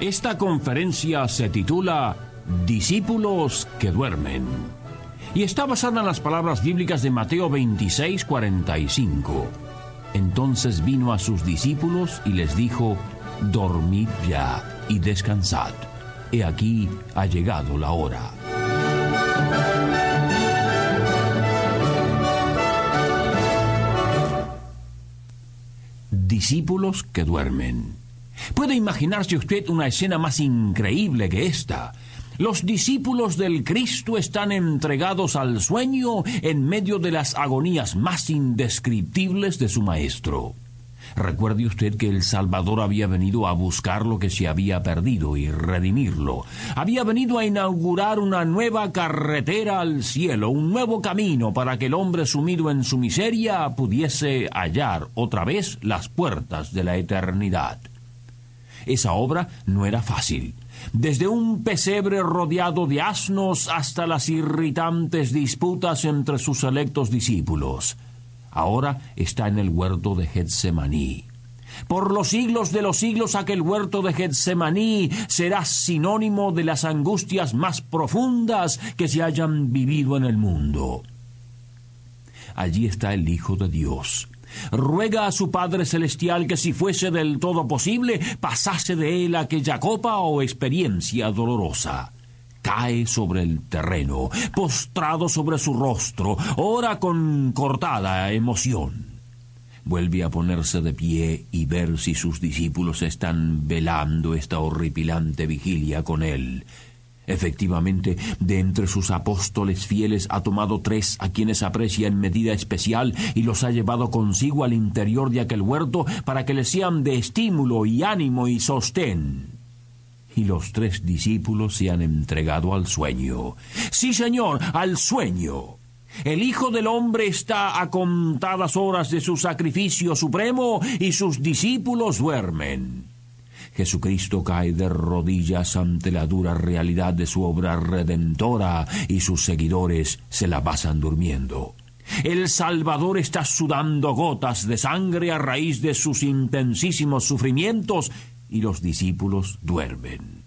Esta conferencia se titula Discípulos que duermen y está basada en las palabras bíblicas de Mateo 26, 45. Entonces vino a sus discípulos y les dijo, Dormid ya y descansad. He aquí ha llegado la hora. Discípulos que duermen. Puede imaginarse usted una escena más increíble que esta. Los discípulos del Cristo están entregados al sueño en medio de las agonías más indescriptibles de su Maestro. Recuerde usted que el Salvador había venido a buscar lo que se había perdido y redimirlo. Había venido a inaugurar una nueva carretera al cielo, un nuevo camino para que el hombre sumido en su miseria pudiese hallar otra vez las puertas de la eternidad. Esa obra no era fácil. Desde un pesebre rodeado de asnos hasta las irritantes disputas entre sus electos discípulos. Ahora está en el huerto de Getsemaní. Por los siglos de los siglos aquel huerto de Getsemaní será sinónimo de las angustias más profundas que se hayan vivido en el mundo. Allí está el Hijo de Dios, ruega a su Padre Celestial que si fuese del todo posible, pasase de él aquella copa o experiencia dolorosa. Cae sobre el terreno, postrado sobre su rostro, ora con cortada emoción. Vuelve a ponerse de pie y ver si sus discípulos están velando esta horripilante vigilia con él. Efectivamente, de entre sus apóstoles fieles ha tomado tres a quienes aprecia en medida especial y los ha llevado consigo al interior de aquel huerto para que les sean de estímulo y ánimo y sostén. Y los tres discípulos se han entregado al sueño. Sí, Señor, al sueño. El Hijo del Hombre está a contadas horas de su sacrificio supremo y sus discípulos duermen. Jesucristo cae de rodillas ante la dura realidad de su obra redentora y sus seguidores se la pasan durmiendo. El Salvador está sudando gotas de sangre a raíz de sus intensísimos sufrimientos y los discípulos duermen.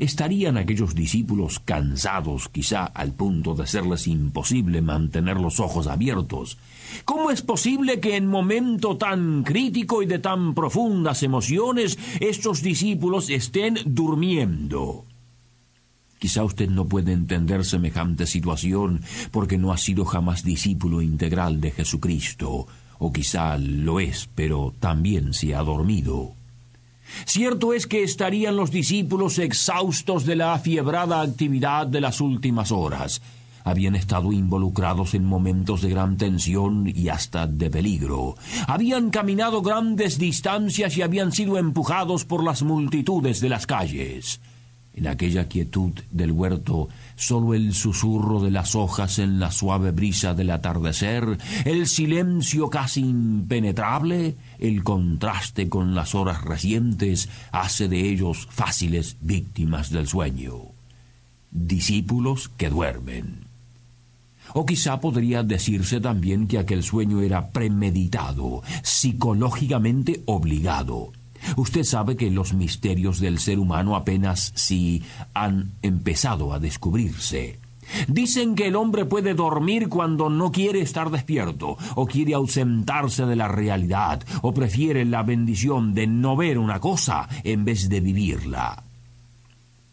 ¿Estarían aquellos discípulos cansados quizá al punto de serles imposible mantener los ojos abiertos? ¿Cómo es posible que en momento tan crítico y de tan profundas emociones estos discípulos estén durmiendo? Quizá usted no puede entender semejante situación porque no ha sido jamás discípulo integral de Jesucristo, o quizá lo es, pero también se ha dormido. Cierto es que estarían los discípulos exhaustos de la afiebrada actividad de las últimas horas. Habían estado involucrados en momentos de gran tensión y hasta de peligro. Habían caminado grandes distancias y habían sido empujados por las multitudes de las calles. En aquella quietud del huerto, solo el susurro de las hojas en la suave brisa del atardecer, el silencio casi impenetrable, el contraste con las horas recientes, hace de ellos fáciles víctimas del sueño. Discípulos que duermen. O quizá podría decirse también que aquel sueño era premeditado, psicológicamente obligado Usted sabe que los misterios del ser humano apenas si han empezado a descubrirse. Dicen que el hombre puede dormir cuando no quiere estar despierto, o quiere ausentarse de la realidad, o prefiere la bendición de no ver una cosa en vez de vivirla.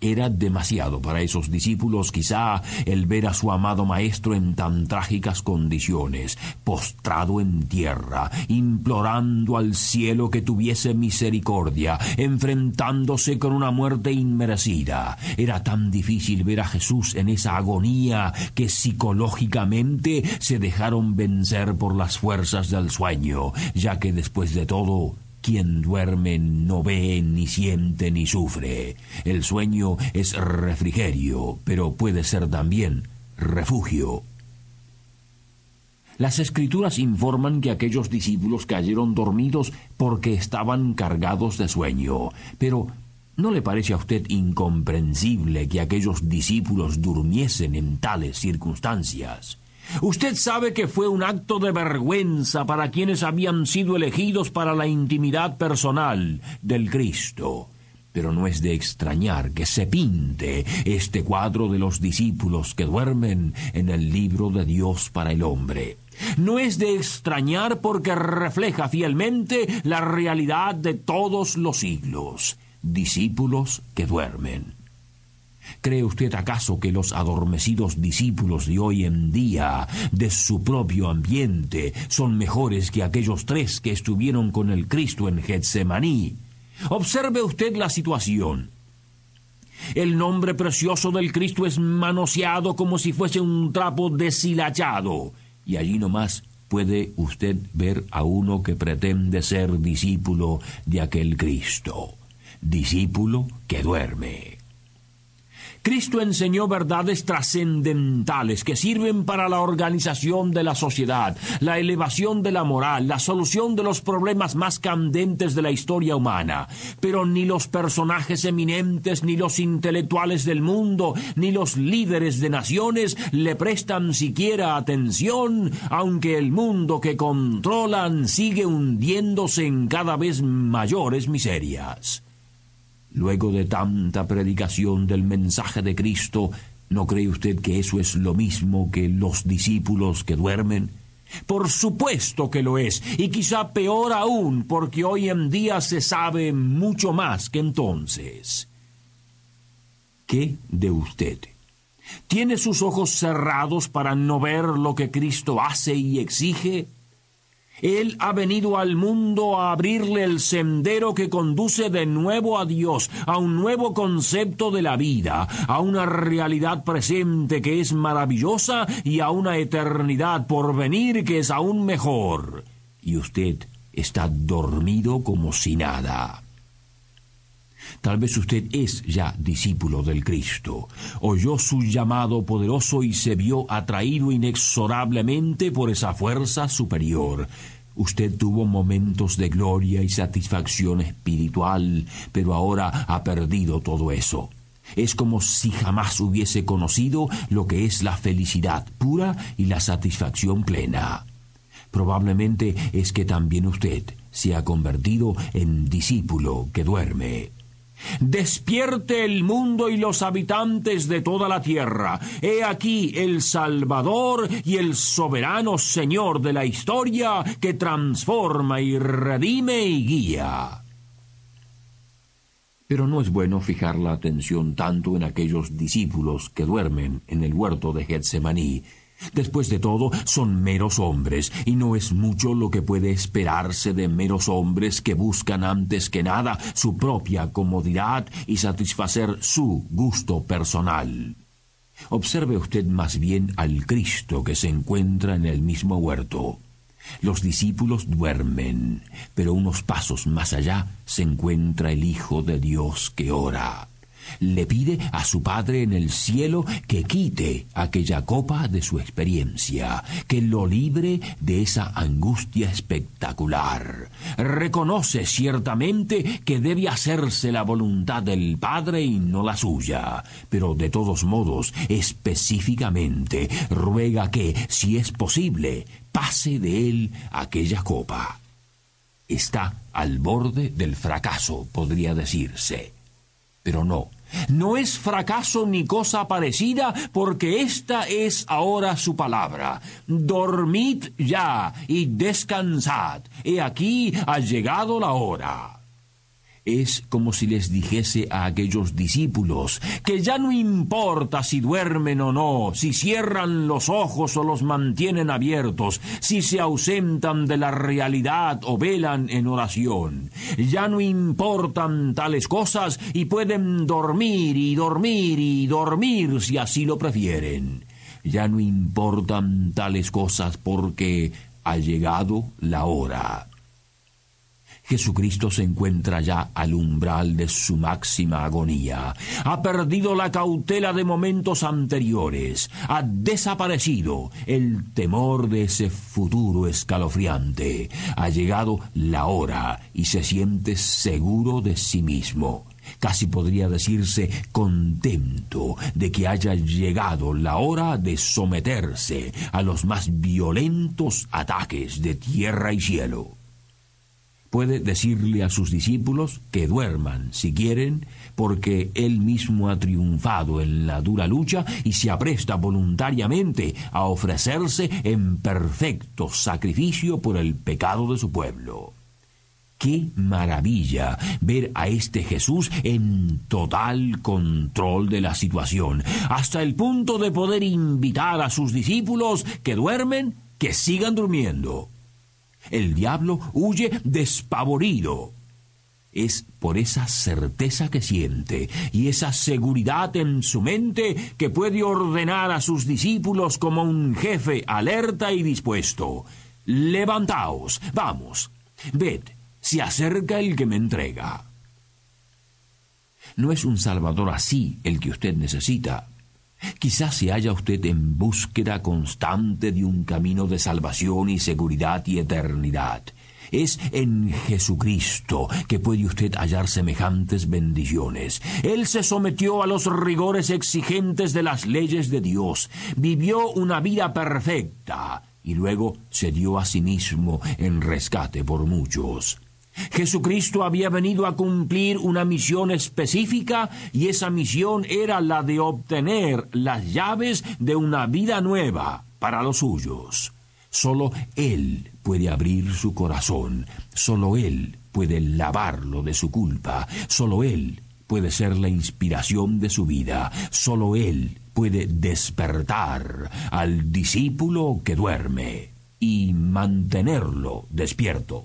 Era demasiado para esos discípulos quizá el ver a su amado Maestro en tan trágicas condiciones, postrado en tierra, implorando al cielo que tuviese misericordia, enfrentándose con una muerte inmerecida. Era tan difícil ver a Jesús en esa agonía que psicológicamente se dejaron vencer por las fuerzas del sueño, ya que después de todo quien duerme no ve, ni siente, ni sufre. El sueño es refrigerio, pero puede ser también refugio. Las escrituras informan que aquellos discípulos cayeron dormidos porque estaban cargados de sueño. Pero, ¿no le parece a usted incomprensible que aquellos discípulos durmiesen en tales circunstancias? Usted sabe que fue un acto de vergüenza para quienes habían sido elegidos para la intimidad personal del Cristo. Pero no es de extrañar que se pinte este cuadro de los discípulos que duermen en el libro de Dios para el hombre. No es de extrañar porque refleja fielmente la realidad de todos los siglos. Discípulos que duermen. ¿Cree usted acaso que los adormecidos discípulos de hoy en día, de su propio ambiente, son mejores que aquellos tres que estuvieron con el Cristo en Getsemaní? Observe usted la situación. El nombre precioso del Cristo es manoseado como si fuese un trapo deshilachado, y allí nomás puede usted ver a uno que pretende ser discípulo de aquel Cristo, discípulo que duerme. Cristo enseñó verdades trascendentales que sirven para la organización de la sociedad, la elevación de la moral, la solución de los problemas más candentes de la historia humana. Pero ni los personajes eminentes, ni los intelectuales del mundo, ni los líderes de naciones le prestan siquiera atención, aunque el mundo que controlan sigue hundiéndose en cada vez mayores miserias. Luego de tanta predicación del mensaje de Cristo, ¿no cree usted que eso es lo mismo que los discípulos que duermen? Por supuesto que lo es, y quizá peor aún, porque hoy en día se sabe mucho más que entonces. ¿Qué de usted? ¿Tiene sus ojos cerrados para no ver lo que Cristo hace y exige? Él ha venido al mundo a abrirle el sendero que conduce de nuevo a Dios, a un nuevo concepto de la vida, a una realidad presente que es maravillosa y a una eternidad por venir que es aún mejor. Y usted está dormido como si nada. Tal vez usted es ya discípulo del Cristo, oyó su llamado poderoso y se vio atraído inexorablemente por esa fuerza superior. Usted tuvo momentos de gloria y satisfacción espiritual, pero ahora ha perdido todo eso. Es como si jamás hubiese conocido lo que es la felicidad pura y la satisfacción plena. Probablemente es que también usted se ha convertido en discípulo que duerme. Despierte el mundo y los habitantes de toda la tierra. He aquí el Salvador y el soberano Señor de la historia que transforma y redime y guía. Pero no es bueno fijar la atención tanto en aquellos discípulos que duermen en el huerto de Getsemaní, Después de todo, son meros hombres, y no es mucho lo que puede esperarse de meros hombres que buscan antes que nada su propia comodidad y satisfacer su gusto personal. Observe usted más bien al Cristo que se encuentra en el mismo huerto. Los discípulos duermen, pero unos pasos más allá se encuentra el Hijo de Dios que ora le pide a su Padre en el cielo que quite aquella copa de su experiencia, que lo libre de esa angustia espectacular. Reconoce ciertamente que debe hacerse la voluntad del Padre y no la suya, pero de todos modos, específicamente, ruega que, si es posible, pase de él aquella copa. Está al borde del fracaso, podría decirse. Pero no, no es fracaso ni cosa parecida, porque esta es ahora su palabra. Dormid ya y descansad. He aquí ha llegado la hora. Es como si les dijese a aquellos discípulos que ya no importa si duermen o no, si cierran los ojos o los mantienen abiertos, si se ausentan de la realidad o velan en oración. Ya no importan tales cosas y pueden dormir y dormir y dormir si así lo prefieren. Ya no importan tales cosas porque ha llegado la hora. Jesucristo se encuentra ya al umbral de su máxima agonía. Ha perdido la cautela de momentos anteriores. Ha desaparecido el temor de ese futuro escalofriante. Ha llegado la hora y se siente seguro de sí mismo. Casi podría decirse contento de que haya llegado la hora de someterse a los más violentos ataques de tierra y cielo puede decirle a sus discípulos que duerman si quieren, porque él mismo ha triunfado en la dura lucha y se apresta voluntariamente a ofrecerse en perfecto sacrificio por el pecado de su pueblo. Qué maravilla ver a este Jesús en total control de la situación, hasta el punto de poder invitar a sus discípulos que duermen, que sigan durmiendo. El diablo huye despavorido. Es por esa certeza que siente y esa seguridad en su mente que puede ordenar a sus discípulos como un jefe alerta y dispuesto. Levantaos, vamos, ved, se acerca el que me entrega. No es un Salvador así el que usted necesita. Quizás se halla usted en búsqueda constante de un camino de salvación y seguridad y eternidad. Es en Jesucristo que puede usted hallar semejantes bendiciones. Él se sometió a los rigores exigentes de las leyes de Dios, vivió una vida perfecta y luego se dio a sí mismo en rescate por muchos. Jesucristo había venido a cumplir una misión específica y esa misión era la de obtener las llaves de una vida nueva para los suyos. Solo Él puede abrir su corazón, solo Él puede lavarlo de su culpa, solo Él puede ser la inspiración de su vida, solo Él puede despertar al discípulo que duerme y mantenerlo despierto.